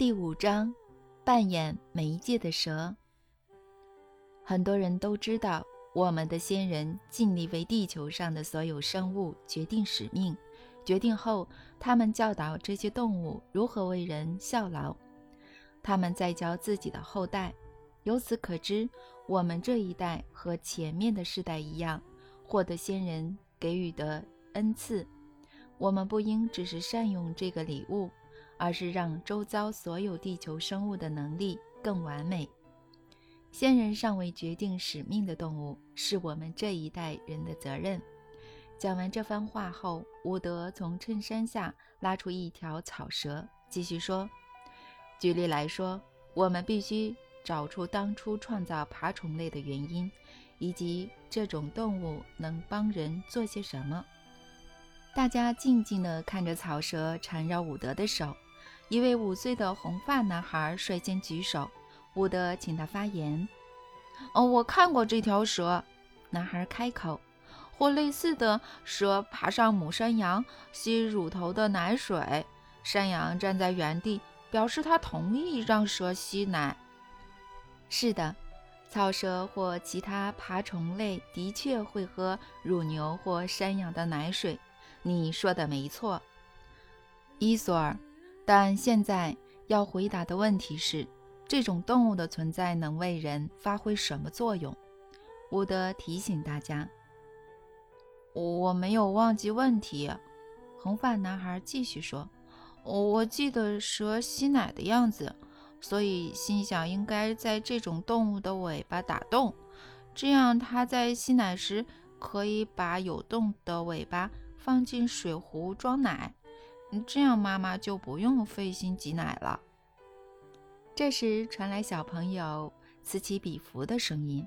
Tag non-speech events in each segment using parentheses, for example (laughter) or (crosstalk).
第五章，扮演媒介的蛇。很多人都知道，我们的先人尽力为地球上的所有生物决定使命。决定后，他们教导这些动物如何为人效劳，他们在教自己的后代。由此可知，我们这一代和前面的世代一样，获得先人给予的恩赐。我们不应只是善用这个礼物。而是让周遭所有地球生物的能力更完美。先人尚未决定使命的动物，是我们这一代人的责任。讲完这番话后，伍德从衬衫下拉出一条草蛇，继续说：“举例来说，我们必须找出当初创造爬虫类的原因，以及这种动物能帮人做些什么。”大家静静地看着草蛇缠绕伍德的手。一位五岁的红发男孩率先举手，伍德请他发言。哦，我看过这条蛇。男孩开口。或类似的蛇爬上母山羊，吸乳头的奶水。山羊站在原地，表示他同意让蛇吸奶。是的，草蛇或其他爬虫类的确会喝乳牛或山羊的奶水。你说的没错，伊索尔。但现在要回答的问题是：这种动物的存在能为人发挥什么作用？伍德提醒大家。我没有忘记问题。红发男孩继续说：“我记得蛇吸奶的样子，所以心想应该在这种动物的尾巴打洞，这样它在吸奶时可以把有洞的尾巴放进水壶装奶。”这样妈妈就不用费心挤奶了。这时传来小朋友此起彼伏的声音：“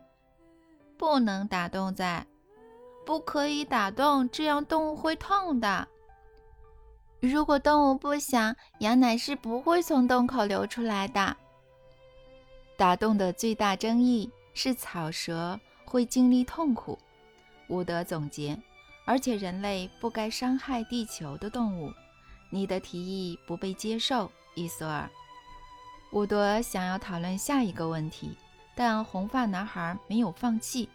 不能打洞在，不可以打洞，这样动物会痛的。如果动物不想，羊奶是不会从洞口流出来的。打洞的最大争议是草蛇会经历痛苦。”伍德总结，而且人类不该伤害地球的动物。你的提议不被接受，伊索尔。伍德想要讨论下一个问题，但红发男孩没有放弃。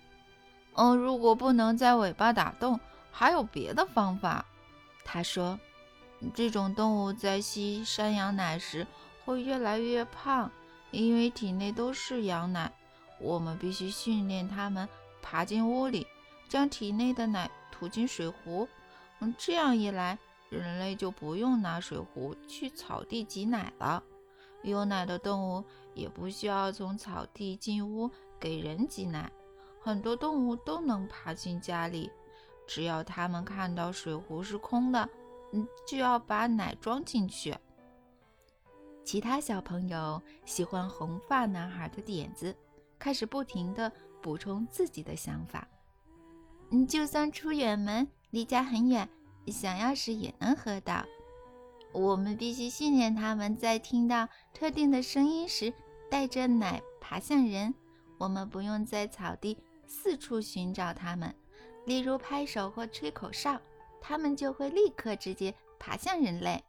嗯，如果不能在尾巴打洞，还有别的方法。他说：“这种动物在吸山羊奶时会越来越胖，因为体内都是羊奶。我们必须训练它们爬进屋里，将体内的奶吐进水壶。嗯，这样一来。”人类就不用拿水壶去草地挤奶了，有奶的动物也不需要从草地进屋给人挤奶。很多动物都能爬进家里，只要它们看到水壶是空的，嗯，就要把奶装进去。其他小朋友喜欢红发男孩的点子，开始不停地补充自己的想法。嗯，就算出远门，离家很远。想要时也能喝到。我们必须训练它们在听到特定的声音时，带着奶爬向人。我们不用在草地四处寻找它们，例如拍手或吹口哨，它们就会立刻直接爬向人类。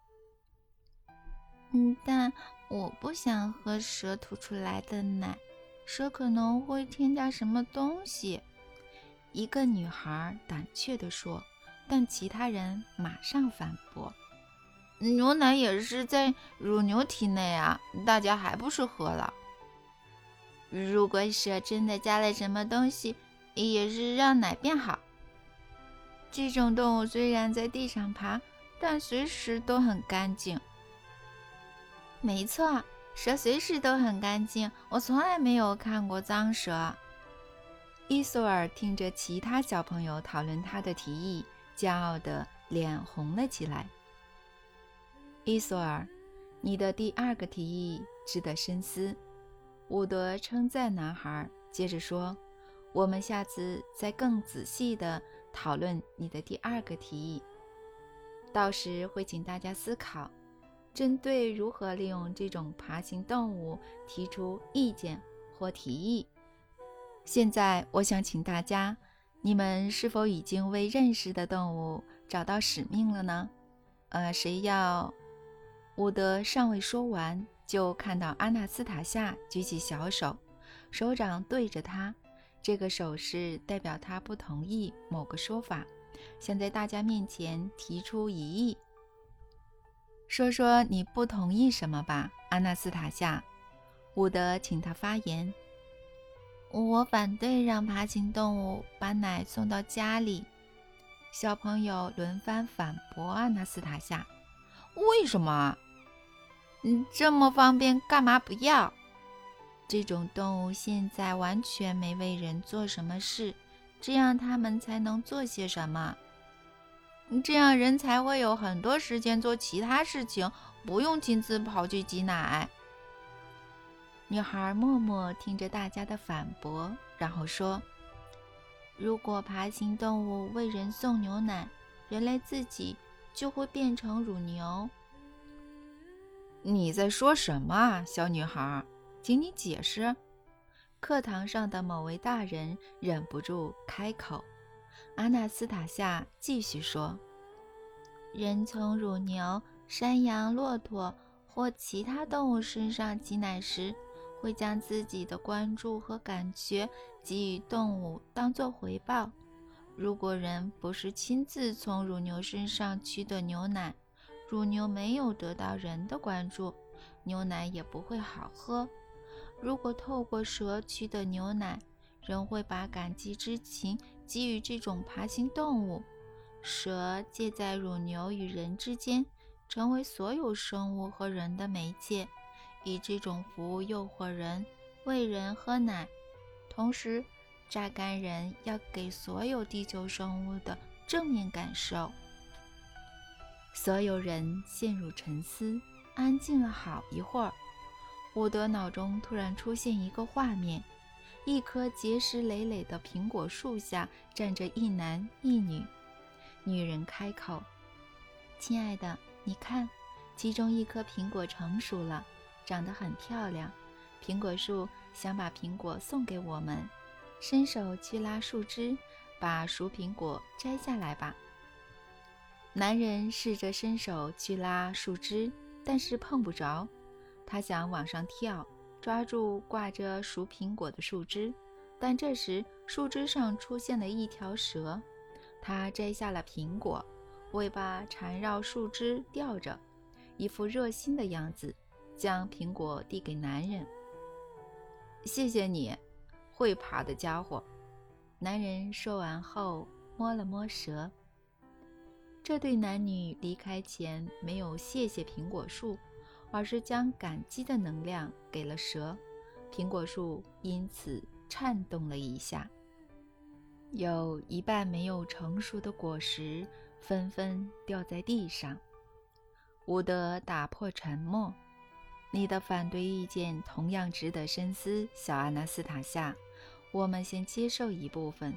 嗯，但我不想喝蛇吐出来的奶，蛇可能会添加什么东西。一个女孩胆怯地说。但其他人马上反驳：“牛奶也是在乳牛体内啊，大家还不是喝了？如果蛇真的加了什么东西，也是让奶变好。这种动物虽然在地上爬，但随时都很干净。没错，蛇随时都很干净，我从来没有看过脏蛇。”伊索尔听着其他小朋友讨论他的提议。骄傲的脸红了起来。伊索尔，你的第二个提议值得深思。伍德称赞男孩，接着说：“我们下次再更仔细地讨论你的第二个提议，到时会请大家思考，针对如何利用这种爬行动物提出意见或提议。现在，我想请大家。”你们是否已经为认识的动物找到使命了呢？呃，谁要？伍德尚未说完，就看到阿纳斯塔夏举起小手，手掌对着他，这个手势代表他不同意某个说法，想在大家面前提出疑义。说说你不同意什么吧，阿纳斯塔夏。伍德请他发言。我反对让爬行动物把奶送到家里。小朋友轮番反驳阿纳斯塔夏：“为什么？嗯，这么方便，干嘛不要？这种动物现在完全没为人做什么事，这样他们才能做些什么？这样人才会有很多时间做其他事情，不用亲自跑去挤奶。”女孩默默听着大家的反驳，然后说。如果爬行动物为人送牛奶，人类自己就会变成乳牛。你在说什么啊，小女孩？请你解释。课堂上的某位大人忍不住开口。阿纳斯塔夏继续说：“人从乳牛、山羊、骆驼或其他动物身上挤奶时。”会将自己的关注和感觉给予动物当做回报。如果人不是亲自从乳牛身上取得牛奶，乳牛没有得到人的关注，牛奶也不会好喝。如果透过蛇取得牛奶，人会把感激之情给予这种爬行动物。蛇介在乳牛与人之间，成为所有生物和人的媒介。以这种服务诱惑人喂人喝奶，同时榨干人要给所有地球生物的正面感受。所有人陷入沉思，安静了好一会儿。伍德脑中突然出现一个画面：一棵结实累累的苹果树下站着一男一女。女人开口：“亲爱的，你看，其中一颗苹果成熟了。”长得很漂亮，苹果树想把苹果送给我们，伸手去拉树枝，把熟苹果摘下来吧。男人试着伸手去拉树枝，但是碰不着。他想往上跳，抓住挂着熟苹果的树枝，但这时树枝上出现了一条蛇。他摘下了苹果，尾巴缠绕树枝吊着，一副热心的样子。将苹果递给男人。谢谢你，会爬的家伙。男人说完后摸了摸蛇。这对男女离开前没有谢谢苹果树，而是将感激的能量给了蛇。苹果树因此颤动了一下。有一半没有成熟的果实纷纷掉在地上。伍德打破沉默。你的反对意见同样值得深思，小阿纳斯塔夏。我们先接受一部分。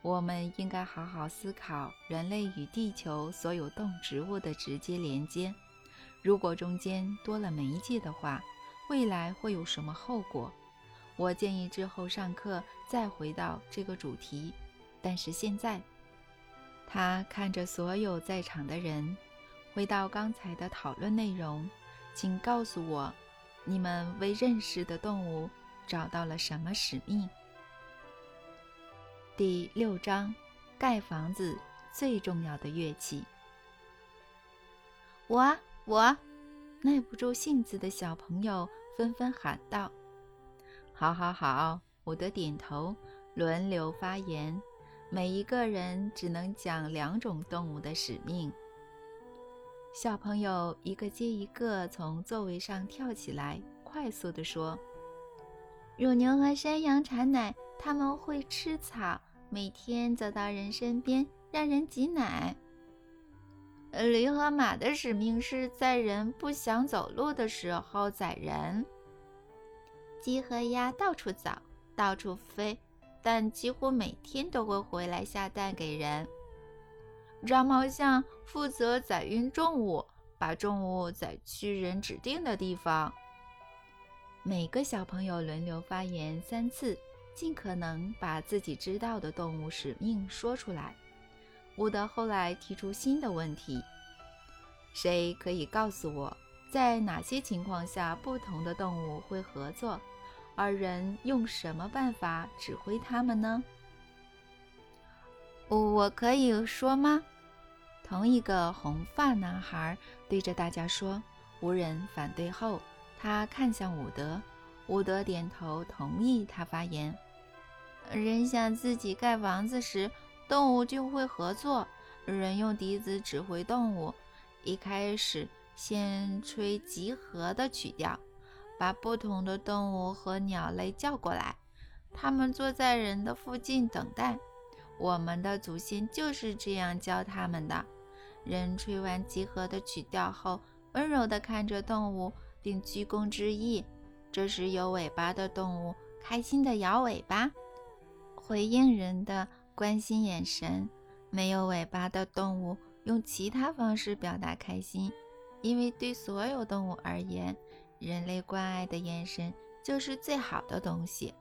我们应该好好思考人类与地球所有动植物的直接连接。如果中间多了媒介的话，未来会有什么后果？我建议之后上课再回到这个主题。但是现在，他看着所有在场的人，回到刚才的讨论内容。请告诉我，你们为认识的动物找到了什么使命？第六章，盖房子最重要的乐器。我我，耐不住性子的小朋友纷纷喊道：“好，好，好！”伍德点头，轮流发言，每一个人只能讲两种动物的使命。小朋友一个接一个从座位上跳起来，快速地说：“乳牛和山羊产奶，他们会吃草，每天走到人身边让人挤奶。驴和马的使命是在人不想走路的时候载人。鸡和鸭到处走，到处飞，但几乎每天都会回来下蛋给人。”长毛象负责载运重物，把重物载去人指定的地方。每个小朋友轮流发言三次，尽可能把自己知道的动物使命说出来。伍德后来提出新的问题：谁可以告诉我，在哪些情况下不同的动物会合作，而人用什么办法指挥它们呢？我可以说吗？同一个红发男孩对着大家说，无人反对后，他看向伍德，伍德点头同意他发言。人想自己盖房子时，动物就会合作。人用笛子指挥动物，一开始先吹集合的曲调，把不同的动物和鸟类叫过来，它们坐在人的附近等待。我们的祖先就是这样教他们的。人吹完集合的曲调后，温柔地看着动物，并鞠躬致意。这时，有尾巴的动物开心地摇尾巴，回应人的关心眼神；没有尾巴的动物用其他方式表达开心。因为对所有动物而言，人类关爱的眼神就是最好的东西。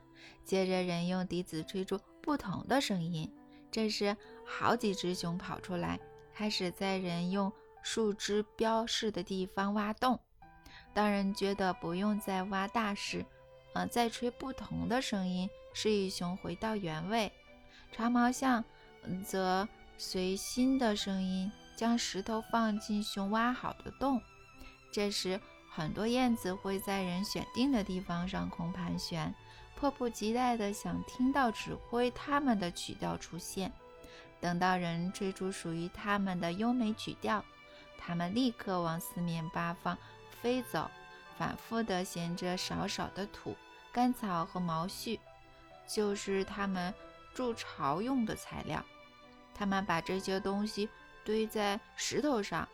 接着，人用笛子吹出不同的声音。这时，好几只熊跑出来。开始在人用树枝标示的地方挖洞。当人觉得不用再挖大时，呃，再吹不同的声音，示意熊回到原位。长毛象则随新的声音将石头放进熊挖好的洞。这时，很多燕子会在人选定的地方上空盘旋，迫不及待地想听到指挥它们的曲调出现。等到人吹出属于他们的优美曲调，他们立刻往四面八方飞走，反复地衔着少少的土、干草和毛絮，就是他们筑巢用的材料。他们把这些东西堆在石头上，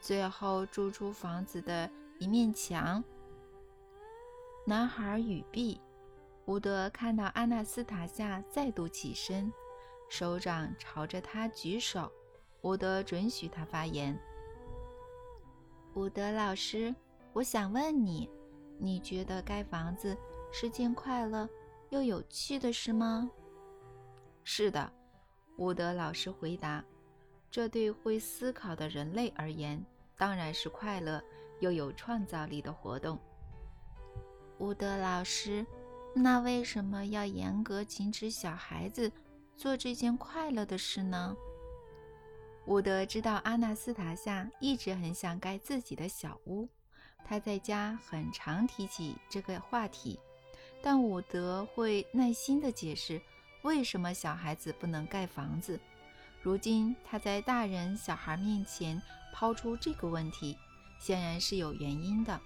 最后筑出房子的一面墙。男孩语毕，伍德看到阿纳斯塔夏再度起身。首长朝着他举手，伍德准许他发言。伍德老师，我想问你，你觉得盖房子是件快乐又有趣的事吗？是的，伍德老师回答。这对会思考的人类而言，当然是快乐又有创造力的活动。伍德老师，那为什么要严格禁止小孩子？做这件快乐的事呢？伍德知道阿纳斯塔夏一直很想盖自己的小屋，他在家很常提起这个话题，但伍德会耐心地解释为什么小孩子不能盖房子。如今他在大人小孩面前抛出这个问题，显然是有原因的。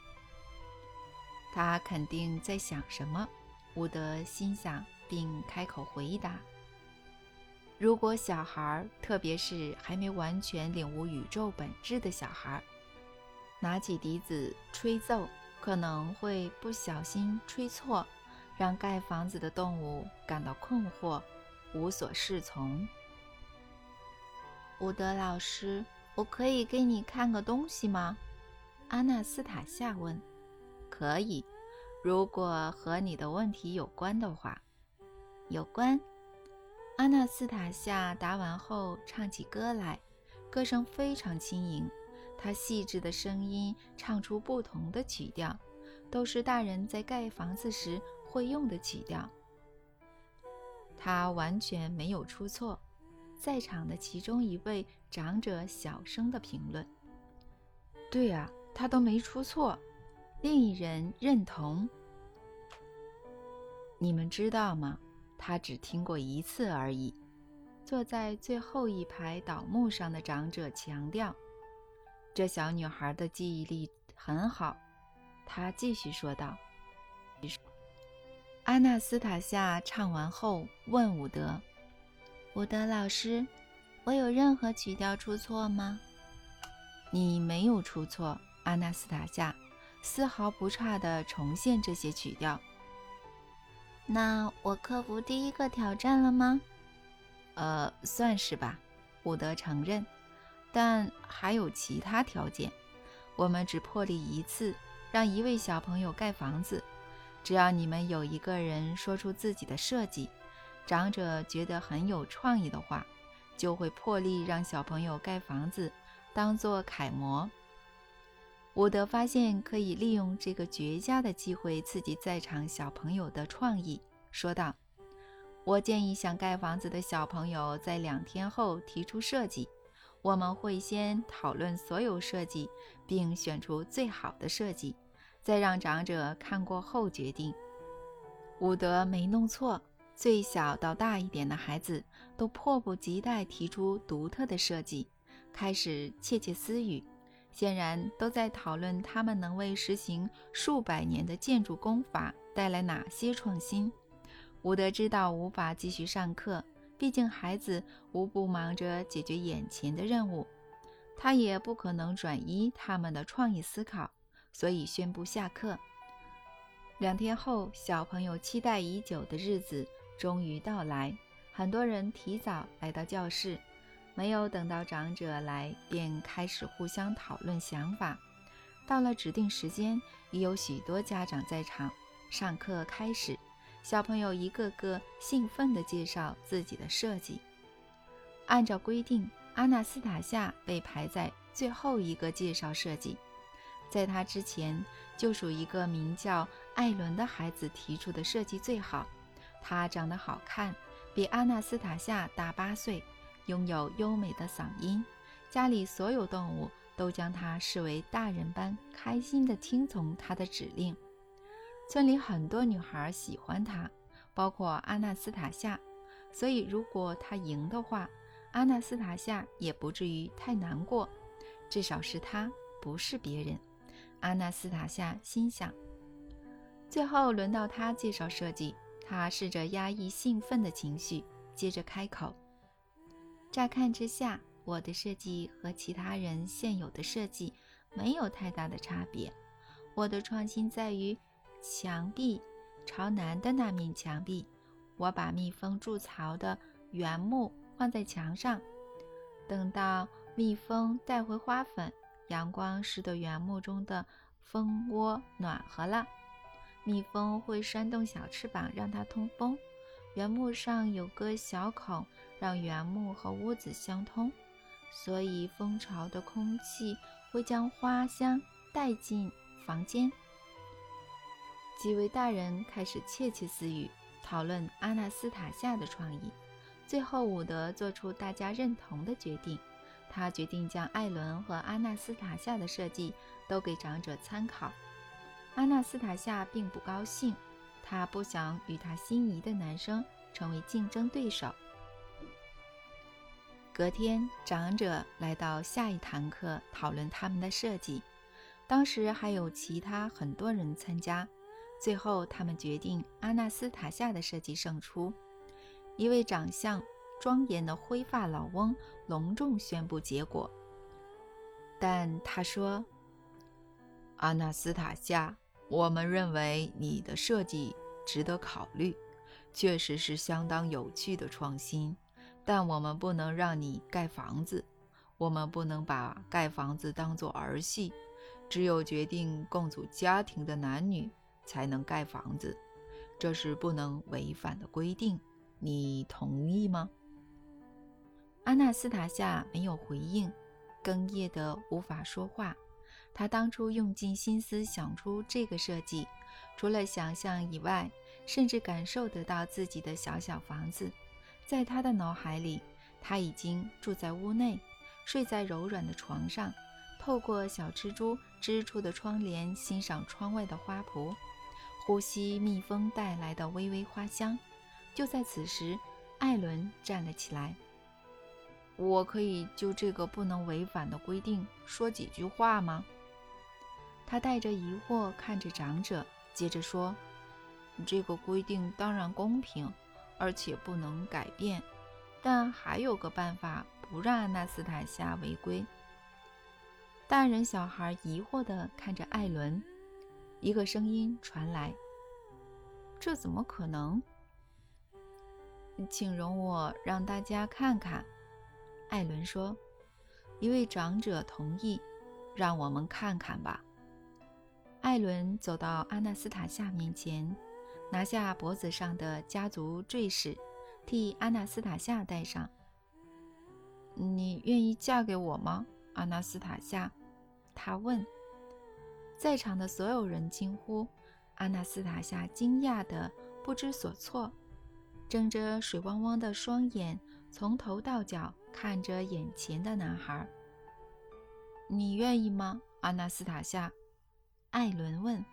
他肯定在想什么，伍德心想，并开口回答。如果小孩，特别是还没完全领悟宇宙本质的小孩，拿起笛子吹奏，可能会不小心吹错，让盖房子的动物感到困惑，无所适从。伍德老师，我可以给你看个东西吗？阿纳斯塔夏问。可以，如果和你的问题有关的话。有关。阿纳斯塔夏答完后，唱起歌来，歌声非常轻盈。她细致的声音唱出不同的曲调，都是大人在盖房子时会用的曲调。她完全没有出错。在场的其中一位长者小声的评论：“对啊，他都没出错。”另一人认同：“你们知道吗？”他只听过一次而已。坐在最后一排倒木上的长者强调：“这小女孩的记忆力很好。”他继续说道。阿纳斯塔夏唱完后问伍德：“伍德老师，我有任何曲调出错吗？”“你没有出错。”阿纳斯塔夏丝毫不差地重现这些曲调。那我克服第一个挑战了吗？呃，算是吧，伍德承认。但还有其他条件。我们只破例一次，让一位小朋友盖房子。只要你们有一个人说出自己的设计，长者觉得很有创意的话，就会破例让小朋友盖房子，当做楷模。伍德发现可以利用这个绝佳的机会刺激在场小朋友的创意，说道：“我建议想盖房子的小朋友在两天后提出设计，我们会先讨论所有设计，并选出最好的设计，再让长者看过后决定。”伍德没弄错，最小到大一点的孩子都迫不及待提出独特的设计，开始窃窃私语。显然都在讨论他们能为实行数百年的建筑工法带来哪些创新。伍德知道无法继续上课，毕竟孩子无不忙着解决眼前的任务，他也不可能转移他们的创意思考，所以宣布下课。两天后，小朋友期待已久的日子终于到来，很多人提早来到教室。没有等到长者来，便开始互相讨论想法。到了指定时间，已有许多家长在场。上课开始，小朋友一个个兴奋地介绍自己的设计。按照规定，阿纳斯塔夏被排在最后一个介绍设计。在他之前，就属一个名叫艾伦的孩子提出的设计最好。他长得好看，比阿纳斯塔夏大八岁。拥有优美的嗓音，家里所有动物都将它视为大人般，开心地听从它的指令。村里很多女孩喜欢它，包括阿纳斯塔夏。所以，如果他赢的话，阿纳斯塔夏也不至于太难过。至少是他，不是别人。阿纳斯塔夏心想。最后轮到他介绍设计，他试着压抑兴奋的情绪，接着开口。乍看之下，我的设计和其他人现有的设计没有太大的差别。我的创新在于墙壁朝南的那面墙壁，我把蜜蜂筑巢的原木放在墙上。等到蜜蜂带回花粉，阳光使得原木中的蜂窝暖和了，蜜蜂会扇动小翅膀让它通风。原木上有个小孔。让原木和屋子相通，所以蜂巢的空气会将花香带进房间。几位大人开始窃窃私语，讨论阿纳斯塔夏的创意。最后，伍德做出大家认同的决定，他决定将艾伦和阿纳斯塔夏的设计都给长者参考。阿纳斯塔夏并不高兴，他不想与他心仪的男生成为竞争对手。隔天，长者来到下一堂课讨论他们的设计。当时还有其他很多人参加。最后，他们决定阿纳斯塔夏的设计胜出。一位长相庄严的灰发老翁隆重宣布结果。但他说：“阿纳斯塔夏，我们认为你的设计值得考虑，确实是相当有趣的创新。”但我们不能让你盖房子，我们不能把盖房子当作儿戏。只有决定共组家庭的男女才能盖房子，这是不能违反的规定。你同意吗？阿纳斯塔夏没有回应，哽咽的无法说话。他当初用尽心思想出这个设计，除了想象以外，甚至感受得到自己的小小房子。在他的脑海里，他已经住在屋内，睡在柔软的床上，透过小蜘蛛织出的窗帘欣赏窗外的花圃，呼吸蜜蜂带来的微微花香。就在此时，艾伦站了起来：“我可以就这个不能违反的规定说几句话吗？”他带着疑惑看着长者，接着说：“这个规定当然公平。”而且不能改变，但还有个办法不让阿纳斯塔夏违规。大人小孩疑惑地看着艾伦，一个声音传来：“这怎么可能？”请容我让大家看看。”艾伦说。一位长者同意：“让我们看看吧。”艾伦走到阿纳斯塔夏面前。拿下脖子上的家族坠饰，替阿纳斯塔夏戴上。你愿意嫁给我吗，阿纳斯塔夏？他问。在场的所有人惊呼。阿纳斯塔夏惊讶得不知所措，睁着水汪汪的双眼，从头到脚看着眼前的男孩。“你愿意吗，阿纳斯塔夏？”艾伦问。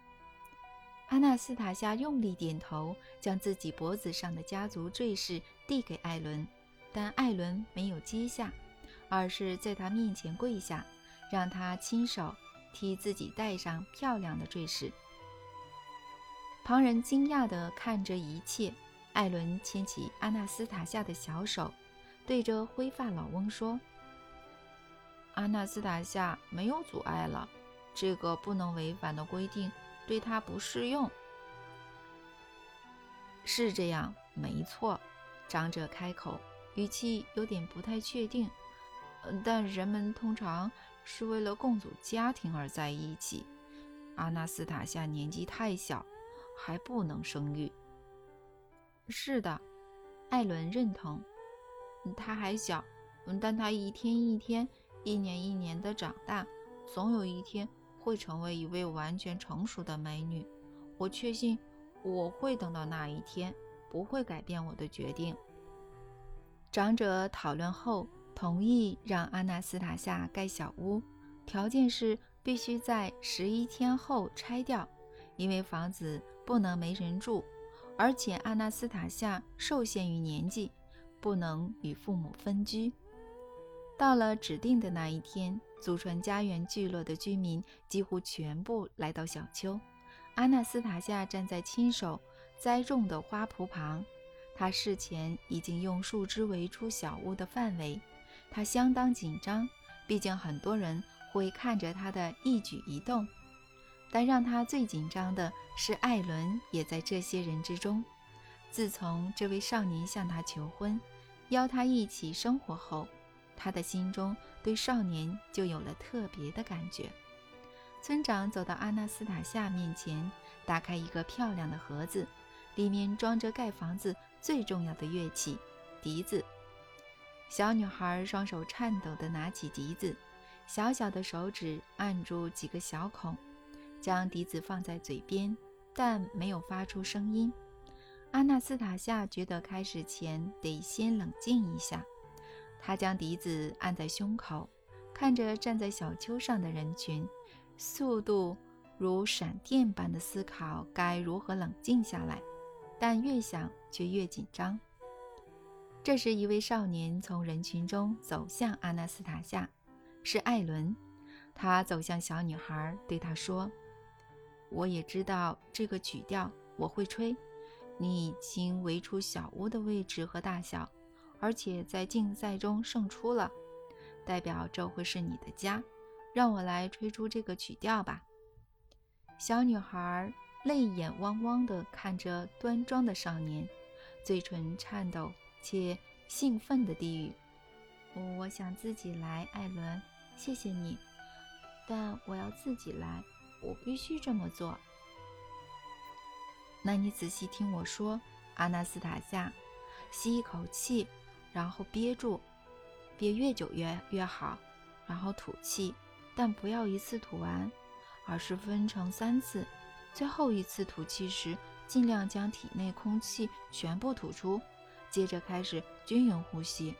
阿纳斯塔夏用力点头，将自己脖子上的家族坠饰递给艾伦，但艾伦没有接下，而是在他面前跪下，让他亲手替自己戴上漂亮的坠饰。旁人惊讶地看着一切。艾伦牵起阿纳斯塔夏的小手，对着灰发老翁说：“阿纳斯塔夏没有阻碍了，这个不能违反的规定对他不适用。”是这样，没错。长者开口，语气有点不太确定。但人们通常是为了共组家庭而在一起。阿纳斯塔夏年纪太小。还不能生育。是的，艾伦认同。他还小，但他一天一天、一年一年的长大，总有一天会成为一位完全成熟的美女。我确信我会等到那一天，不会改变我的决定。长者讨论后同意让阿纳斯塔夏盖小屋，条件是必须在十一天后拆掉，因为房子。不能没人住，而且阿纳斯塔夏受限于年纪，不能与父母分居。到了指定的那一天，祖传家园聚落的居民几乎全部来到小丘。阿纳斯塔夏站在亲手栽种的花圃旁，他事前已经用树枝围出小屋的范围。他相当紧张，毕竟很多人会看着他的一举一动。但让他最紧张的是，艾伦也在这些人之中。自从这位少年向他求婚，邀他一起生活后，他的心中对少年就有了特别的感觉。村长走到阿纳斯塔夏面前，打开一个漂亮的盒子，里面装着盖房子最重要的乐器——笛子。小女孩双手颤抖地拿起笛子，小小的手指按住几个小孔。将笛子放在嘴边，但没有发出声音。阿纳斯塔夏觉得开始前得先冷静一下。他将笛子按在胸口，看着站在小丘上的人群，速度如闪电般的思考该如何冷静下来，但越想却越紧张。这时，一位少年从人群中走向阿纳斯塔夏，是艾伦。他走向小女孩，对她说。我也知道这个曲调，我会吹。你已经围出小屋的位置和大小，而且在竞赛中胜出了，代表这会是你的家。让我来吹出这个曲调吧。小女孩泪眼汪汪地看着端庄的少年，嘴唇颤抖且兴奋地低语：“我想自己来，艾伦，谢谢你，但我要自己来。”我必须这么做。那你仔细听我说，阿纳斯塔夏，吸一口气，然后憋住，憋越久越越好，然后吐气，但不要一次吐完，而是分成三次。最后一次吐气时，尽量将体内空气全部吐出，接着开始均匀呼吸。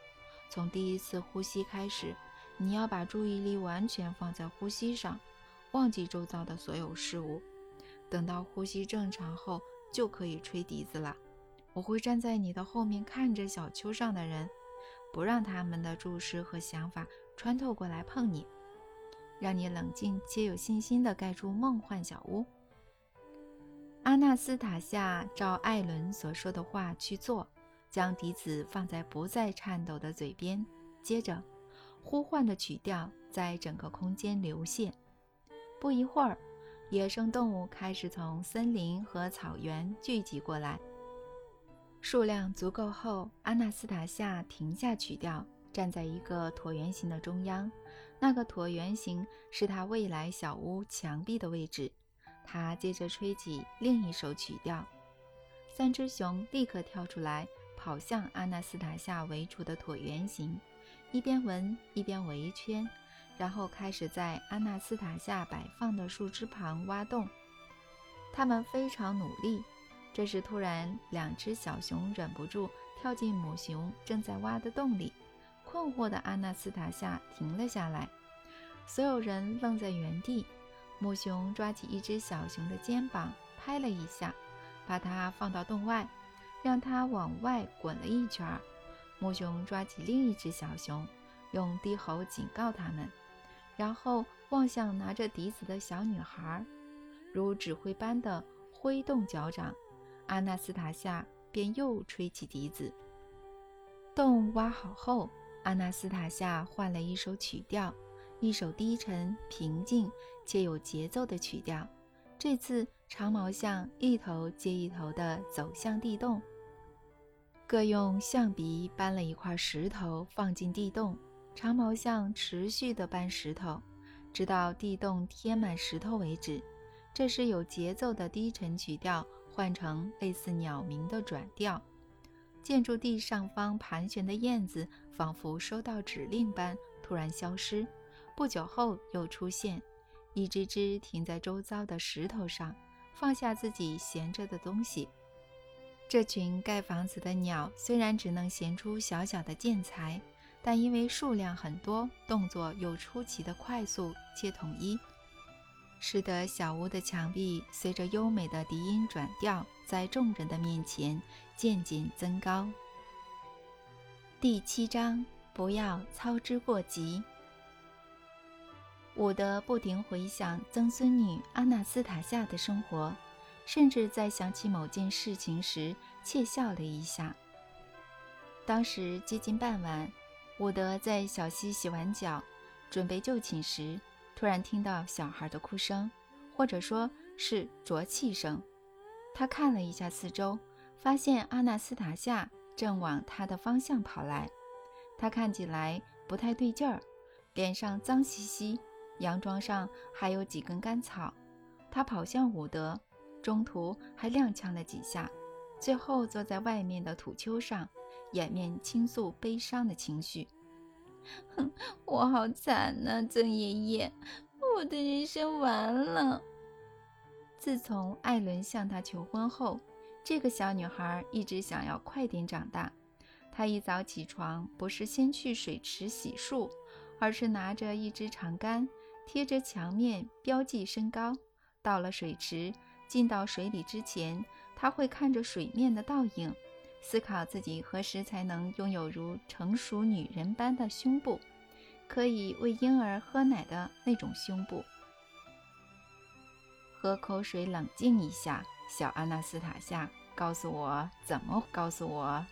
从第一次呼吸开始，你要把注意力完全放在呼吸上。忘记周遭的所有事物，等到呼吸正常后，就可以吹笛子了。我会站在你的后面，看着小丘上的人，不让他们的注视和想法穿透过来碰你，让你冷静且有信心地盖住梦幻小屋。阿纳斯塔夏照艾伦所说的话去做，将笛子放在不再颤抖的嘴边，接着，呼唤的曲调在整个空间流泻。不一会儿，野生动物开始从森林和草原聚集过来。数量足够后，阿纳斯塔夏停下曲调，站在一个椭圆形的中央。那个椭圆形是他未来小屋墙壁的位置。他接着吹起另一首曲调。三只熊立刻跳出来，跑向阿纳斯塔夏围出的椭圆形，一边闻一边围圈。然后开始在阿纳斯塔夏摆放的树枝旁挖洞。他们非常努力。这时，突然，两只小熊忍不住跳进母熊正在挖的洞里。困惑的阿纳斯塔夏停了下来，所有人愣在原地。母熊抓起一只小熊的肩膀，拍了一下，把它放到洞外，让它往外滚了一圈。母熊抓起另一只小熊，用低吼警告他们，然后望向拿着笛子的小女孩，如指挥般的挥动脚掌。阿纳斯塔夏便又吹起笛子。洞挖好后，阿纳斯塔夏换了一首曲调，一首低沉、平静且有节奏的曲调。这次，长毛象一头接一头地走向地洞，各用象鼻搬了一块石头放进地洞。长毛象持续地搬石头，直到地洞填满石头为止。这是有节奏的低沉曲调。换成类似鸟鸣的转调，建筑地上方盘旋的燕子仿佛收到指令般突然消失，不久后又出现，一只只停在周遭的石头上，放下自己闲着的东西。这群盖房子的鸟虽然只能衔出小小的建材，但因为数量很多，动作又出奇的快速且统一。使得小屋的墙壁随着优美的笛音转调，在众人的面前渐渐增高。第七章，不要操之过急。伍德不停回想曾孙女阿纳斯塔夏的生活，甚至在想起某件事情时窃笑了一下。当时接近傍晚，伍德在小溪洗完脚，准备就寝时。突然听到小孩的哭声，或者说是啄气声。他看了一下四周，发现阿纳斯塔夏正往他的方向跑来。他看起来不太对劲儿，脸上脏兮兮，洋装上还有几根干草。他跑向伍德，中途还踉跄了几下，最后坐在外面的土丘上，掩面倾诉悲伤的情绪。哼，(laughs) 我好惨呐，曾爷爷，我的人生完了。自从艾伦向她求婚后，这个小女孩一直想要快点长大。她一早起床，不是先去水池洗漱，而是拿着一支长杆，贴着墙面标记身高。到了水池，进到水里之前，她会看着水面的倒影。思考自己何时才能拥有如成熟女人般的胸部，可以喂婴儿喝奶的那种胸部。喝口水，冷静一下，小阿纳斯塔夏，告诉我怎么？告诉我。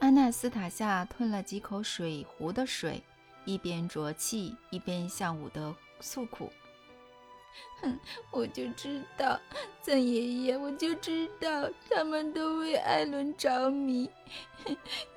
阿纳斯塔夏吞了几口水壶的水，一边浊气，一边向伍德诉苦。哼，我就知道，曾爷爷，我就知道他们都为艾伦着迷，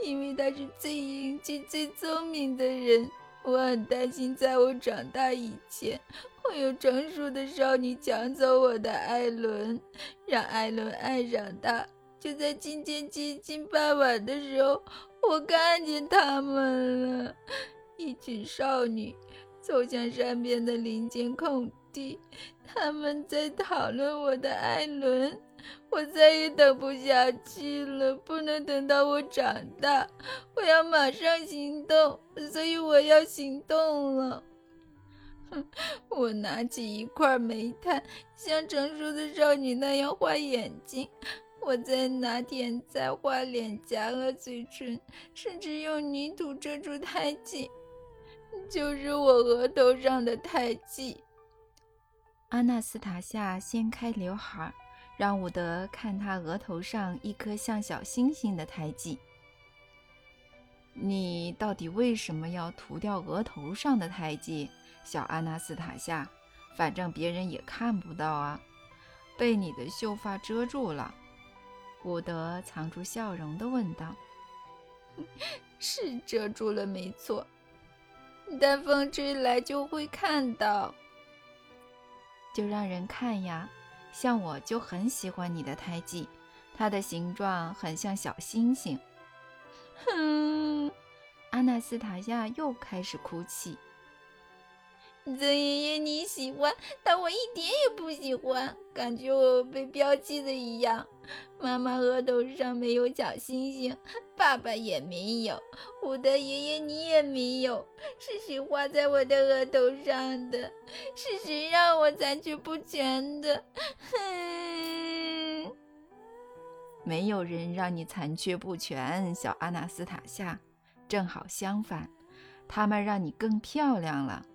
因为他是最英俊、最聪明的人。我很担心，在我长大以前，会有成熟的少女抢走我的艾伦，让艾伦爱上他。就在今天接近傍晚的时候，我看见他们了，一群少女走向山边的林间空。他们在讨论我的艾伦，我再也等不下去了，不能等到我长大，我要马上行动，所以我要行动了。哼，我拿起一块煤炭，像成熟的少女那样画眼睛，我再拿甜菜画脸颊和嘴唇，甚至用泥土遮住胎记，就是我额头上的胎记。阿纳斯塔夏掀开刘海，让伍德看他额头上一颗像小星星的胎记。你到底为什么要涂掉额头上的胎记，小阿纳斯塔夏？反正别人也看不到啊，被你的秀发遮住了。伍德藏住笑容的问道：“ (laughs) 是遮住了，没错，但风吹来就会看到。”就让人看呀，像我就很喜欢你的胎记，它的形状很像小星星。(laughs) 哼，阿纳斯塔夏又开始哭泣。曾爷爷你喜欢，但我一点也不喜欢，感觉我被标记的一样。妈妈额头上没有小星星，爸爸也没有，我的爷爷你也没有，是谁画在我的额头上的？是谁让我残缺不全的？哼！没有人让你残缺不全，小阿纳斯塔夏。正好相反，他们让你更漂亮了。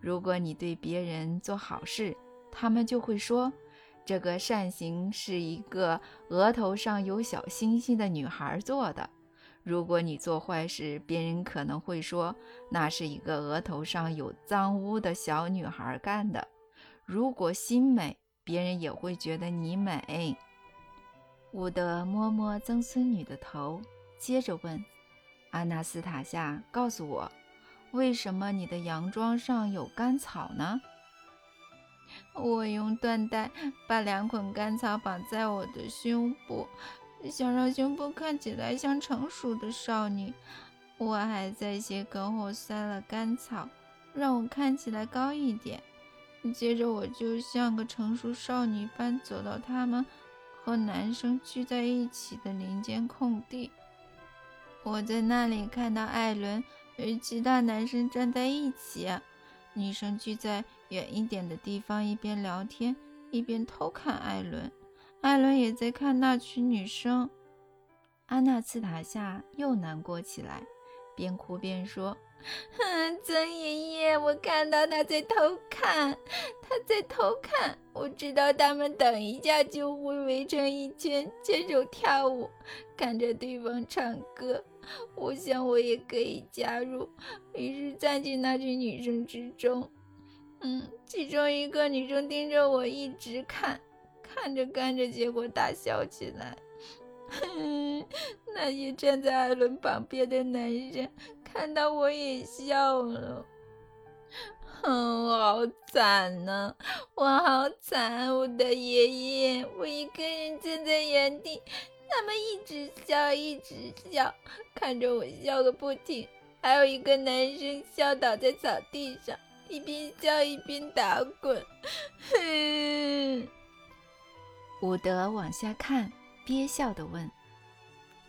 如果你对别人做好事，他们就会说。这个善行是一个额头上有小星星的女孩做的。如果你做坏事，别人可能会说那是一个额头上有脏污的小女孩干的。如果心美，别人也会觉得你美。伍德摸摸曾孙女的头，接着问：“阿纳斯塔夏，告诉我，为什么你的洋装上有干草呢？”我用缎带把两捆干草绑在我的胸部，想让胸部看起来像成熟的少女。我还在鞋跟后塞了干草，让我看起来高一点。接着，我就像个成熟少女般走到他们和男生聚在一起的林间空地。我在那里看到艾伦与其他男生站在一起。女生聚在远一点的地方，一边聊天一边偷看艾伦。艾伦也在看那群女生。安娜斯塔夏又难过起来，边哭边说：“哼，曾爷爷，我看到他在偷看，他在偷看。我知道他们等一下就会围成一圈，牵手跳舞，看着对方唱歌。”我想我也可以加入，于是站进那群女生之中。嗯，其中一个女生盯着我一直看，看着看着，结果大笑起来。哼，(laughs) 那些站在艾伦旁边的男生看到我也笑了。哼，我好惨呐，我好惨，我的爷爷，我一个人站在原地。他们一直笑，一直笑，看着我笑个不停。还有一个男生笑倒在草地上，一边笑一边打滚。哼！伍德往下看，憋笑地问：“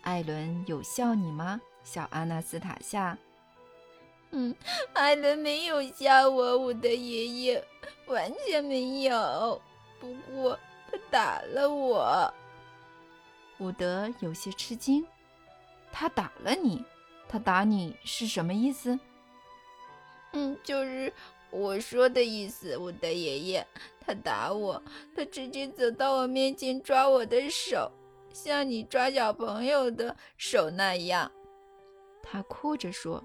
艾伦有笑你吗，小阿纳斯塔夏？”“嗯，艾伦没有笑我，我的爷爷完全没有。不过他打了我。”伍德有些吃惊，他打了你，他打你是什么意思？嗯，就是我说的意思。我的爷爷，他打我，他直接走到我面前抓我的手，像你抓小朋友的手那样。他哭着说：“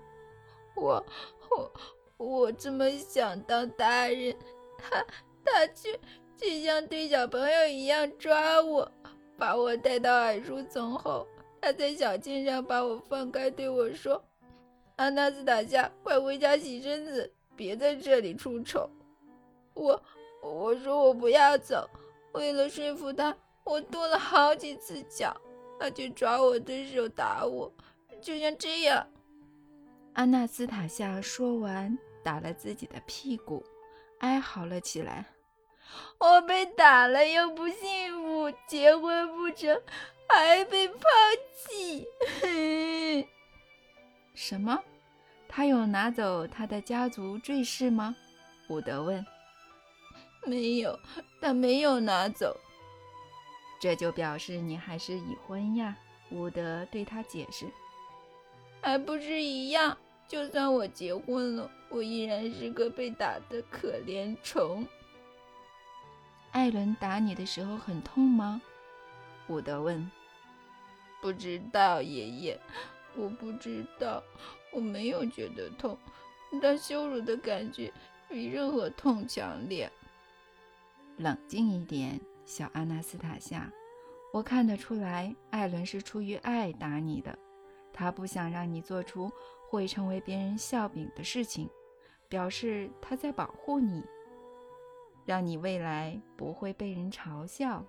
我我我这么想当大人，他他却却像对小朋友一样抓我。”把我带到矮树丛后，他在小径上把我放开，对我说：“阿纳斯塔夏，快回家洗身子，别在这里出丑。”我我说我不要走。为了说服他，我跺了好几次脚，他却抓我的手打我，就像这样。阿纳斯塔夏说完，打了自己的屁股，哀嚎了起来。我被打了又不幸福，结婚不成，还被抛弃。(laughs) 什么？他有拿走他的家族坠饰吗？伍德问。没有，他没有拿走。这就表示你还是已婚呀？伍德对他解释。还不是一样？就算我结婚了，我依然是个被打的可怜虫。艾伦打你的时候很痛吗？伍德问。不知道，爷爷，我不知道，我没有觉得痛，但羞辱的感觉比任何痛强烈。冷静一点，小阿纳斯塔夏，我看得出来，艾伦是出于爱打你的，他不想让你做出会成为别人笑柄的事情，表示他在保护你。让你未来不会被人嘲笑。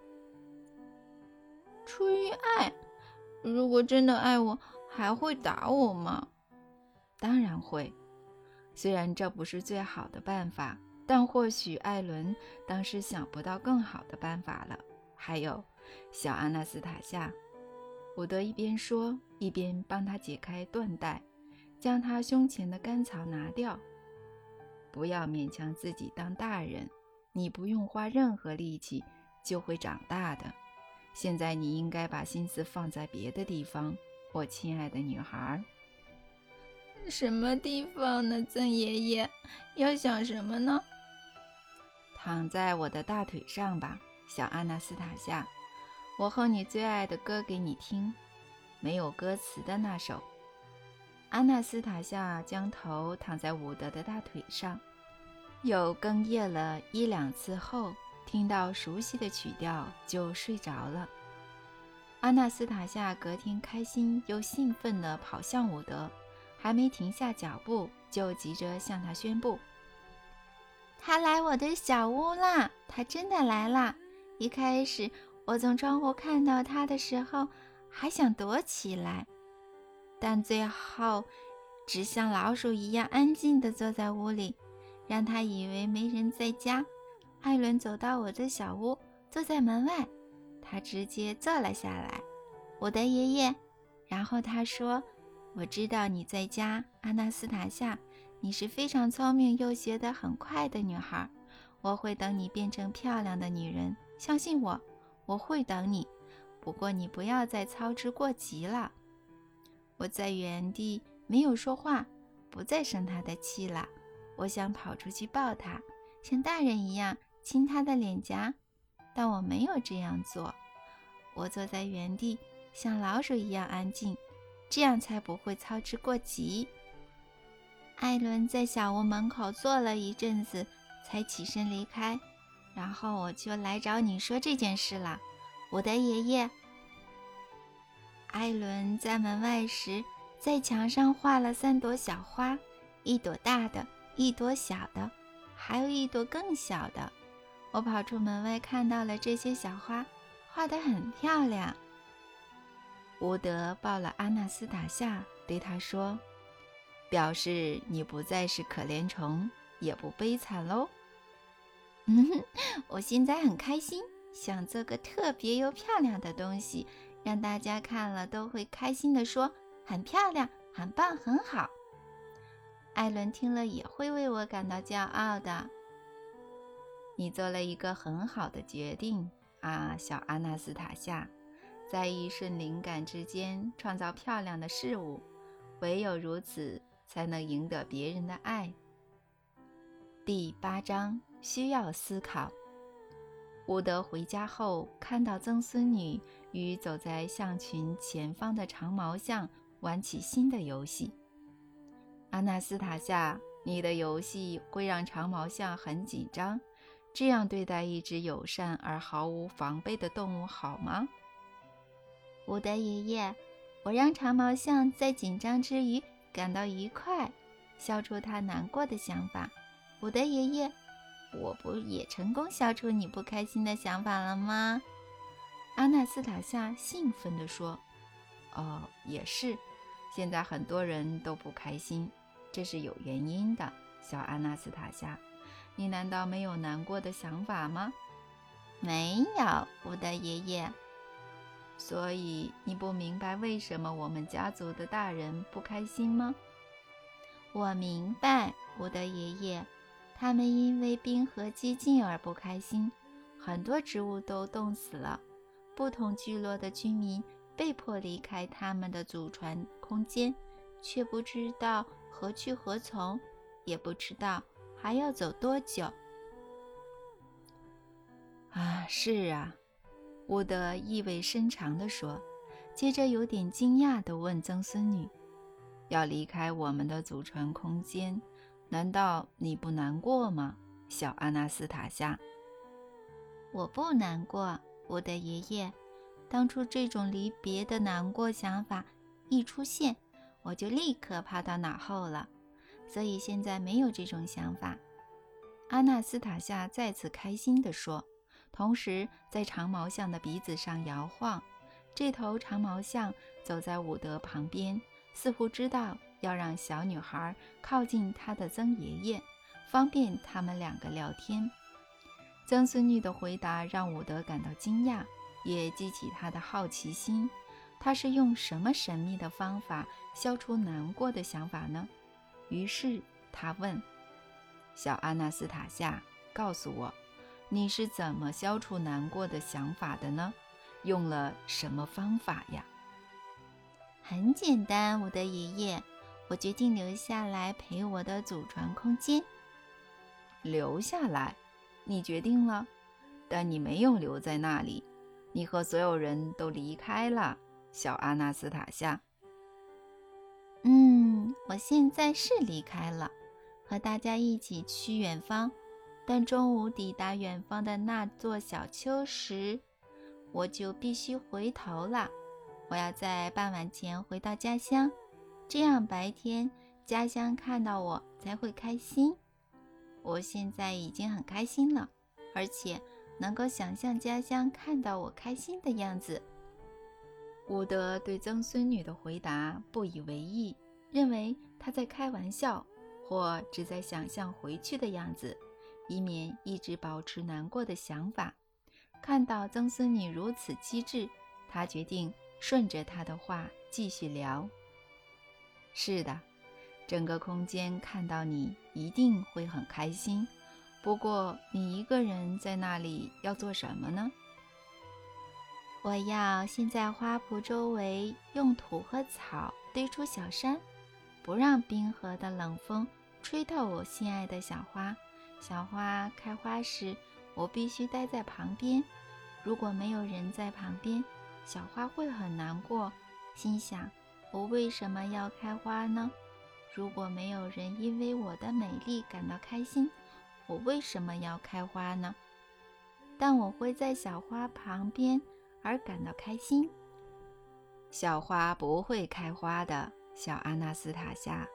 出于爱，如果真的爱我，还会打我吗？当然会。虽然这不是最好的办法，但或许艾伦当时想不到更好的办法了。还有，小阿纳斯塔夏，伍德一边说，一边帮他解开缎带，将他胸前的干草拿掉。不要勉强自己当大人，你不用花任何力气就会长大的。现在你应该把心思放在别的地方，我亲爱的女孩。什么地方呢，曾爷爷？要想什么呢？躺在我的大腿上吧，小阿纳斯塔夏。我哼你最爱的歌给你听，没有歌词的那首。阿纳斯塔夏将头躺在伍德的大腿上，又哽咽了一两次后，听到熟悉的曲调就睡着了。阿纳斯塔夏隔天开心又兴奋地跑向伍德。还没停下脚步，就急着向他宣布：“他来我的小屋啦！他真的来了！一开始我从窗户看到他的时候，还想躲起来，但最后只像老鼠一样安静地坐在屋里，让他以为没人在家。艾伦走到我的小屋，坐在门外，他直接坐了下来。我的爷爷，然后他说。”我知道你在家，阿纳斯塔夏。你是非常聪明又学得很快的女孩。我会等你变成漂亮的女人，相信我，我会等你。不过你不要再操之过急了。我在原地没有说话，不再生他的气了。我想跑出去抱他，像大人一样亲他的脸颊，但我没有这样做。我坐在原地，像老鼠一样安静。这样才不会操之过急。艾伦在小屋门口坐了一阵子，才起身离开。然后我就来找你说这件事了，我的爷爷。艾伦在门外时，在墙上画了三朵小花，一朵大的，一朵小的，还有一朵更小的。我跑出门外，看到了这些小花，画得很漂亮。伍德抱了阿纳斯塔夏，对他说：“表示你不再是可怜虫，也不悲惨喽。”嗯哼，我现在很开心，想做个特别又漂亮的东西，让大家看了都会开心的说：“很漂亮，很棒，很好。”艾伦听了也会为我感到骄傲的。你做了一个很好的决定啊，小阿纳斯塔夏。在一瞬灵感之间创造漂亮的事物，唯有如此才能赢得别人的爱。第八章需要思考。伍德回家后，看到曾孙女与走在象群前方的长毛象玩起新的游戏。阿纳斯塔夏，你的游戏会让长毛象很紧张，这样对待一只友善而毫无防备的动物好吗？伍德爷爷，我让长毛象在紧张之余感到愉快，消除他难过的想法。我的爷爷，我不也成功消除你不开心的想法了吗？阿纳斯塔夏兴奋地说：“哦，也是。现在很多人都不开心，这是有原因的。小阿纳斯塔夏，你难道没有难过的想法吗？”没有，我的爷爷。所以你不明白为什么我们家族的大人不开心吗？我明白，我的爷爷，他们因为冰河激进而不开心，很多植物都冻死了，不同聚落的居民被迫离开他们的祖传空间，却不知道何去何从，也不知道还要走多久。啊，是啊。伍德意味深长地说，接着有点惊讶地问曾孙女：“要离开我们的祖传空间，难道你不难过吗，小阿纳斯塔夏？”“我不难过，我的爷爷。当初这种离别的难过想法一出现，我就立刻抛到脑后了，所以现在没有这种想法。”阿纳斯塔夏再次开心地说。同时，在长毛象的鼻子上摇晃。这头长毛象走在伍德旁边，似乎知道要让小女孩靠近他的曾爷爷，方便他们两个聊天。曾孙女的回答让伍德感到惊讶，也激起他的好奇心。他是用什么神秘的方法消除难过的想法呢？于是他问：“小阿纳斯塔夏，告诉我，你是怎么消除难过的想法的呢？用了什么方法呀？”很简单，我的爷爷，我决定留下来陪我的祖传空间。留下来。你决定了，但你没有留在那里，你和所有人都离开了，小阿纳斯塔夏。嗯，我现在是离开了，和大家一起去远方。但中午抵达远方的那座小丘时，我就必须回头了。我要在傍晚前回到家乡，这样白天家乡看到我才会开心。我现在已经很开心了，而且能够想象家乡看到我开心的样子。伍德对曾孙女的回答不以为意，认为她在开玩笑，或只在想象回去的样子，以免一直保持难过的想法。看到曾孙女如此机智，他决定顺着她的话继续聊。是的。整个空间看到你一定会很开心。不过，你一个人在那里要做什么呢？我要先在花圃周围用土和草堆出小山，不让冰河的冷风吹透我心爱的小花。小花开花时，我必须待在旁边。如果没有人在旁边，小花会很难过，心想：我为什么要开花呢？如果没有人因为我的美丽感到开心，我为什么要开花呢？但我会在小花旁边而感到开心。小花不会开花的，小阿纳斯塔夏，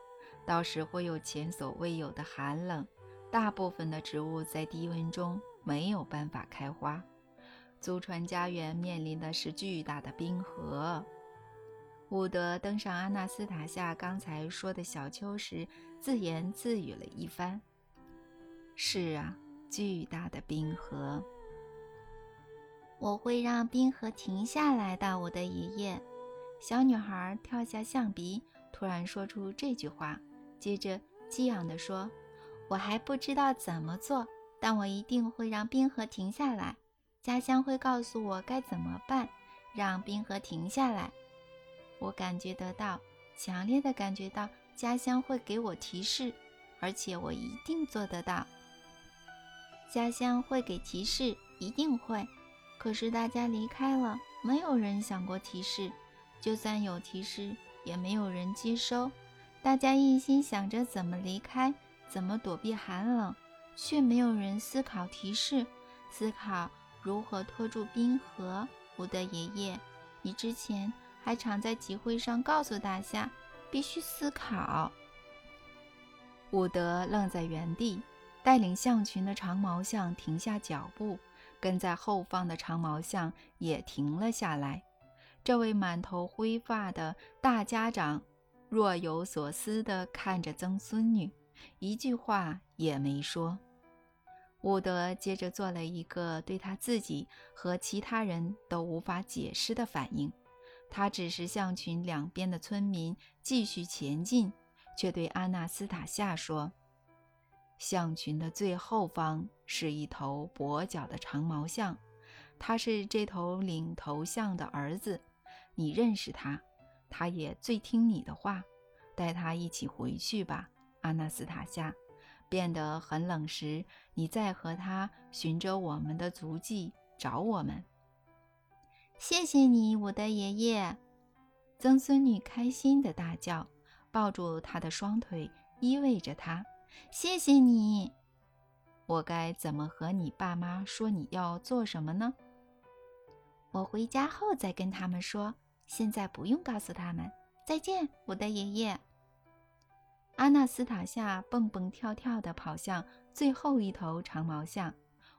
到时会有前所未有的寒冷。大部分的植物在低温中没有办法开花。祖传家园面临的是巨大的冰河。伍德登上阿纳斯塔夏刚才说的小丘时，自言自语了一番：“是啊，巨大的冰河。我会让冰河停下来的。”我的爷爷，小女孩跳下象鼻，突然说出这句话，接着激昂地说：“我还不知道怎么做，但我一定会让冰河停下来。家乡会告诉我该怎么办，让冰河停下来。”我感觉得到，强烈的感觉到家乡会给我提示，而且我一定做得到。家乡会给提示，一定会。可是大家离开了，没有人想过提示，就算有提示，也没有人接收。大家一心想着怎么离开，怎么躲避寒冷，却没有人思考提示，思考如何拖住冰河。伍德爷爷，你之前。还常在集会上告诉大家，必须思考。伍德愣在原地，带领象群的长毛象停下脚步，跟在后方的长毛象也停了下来。这位满头灰发的大家长若有所思地看着曾孙女，一句话也没说。伍德接着做了一个对他自己和其他人都无法解释的反应。他指示象群两边的村民继续前进，却对阿纳斯塔夏说：“象群的最后方是一头跛脚的长毛象，他是这头领头象的儿子。你认识他，他也最听你的话。带他一起回去吧，阿纳斯塔夏。变得很冷时，你再和他循着我们的足迹找我们。”谢谢你，我的爷爷。曾孙女开心的大叫，抱住他的双腿，依偎着他。谢谢你。我该怎么和你爸妈说你要做什么呢？我回家后再跟他们说。现在不用告诉他们。再见，我的爷爷。阿纳斯塔夏蹦蹦跳跳地跑向最后一头长毛象。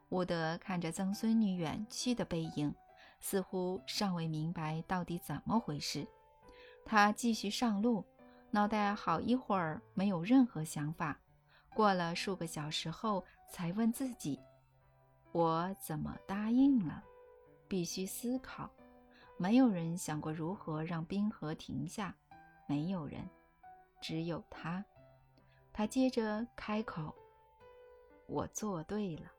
伍德看着曾孙女远去的背影。似乎尚未明白到底怎么回事，他继续上路，脑袋好一会儿没有任何想法，过了数个小时后，才问自己：我怎么答应了？必须思考。没有人想过如何让冰河停下，没有人，只有他。他接着开口：“我做对了。”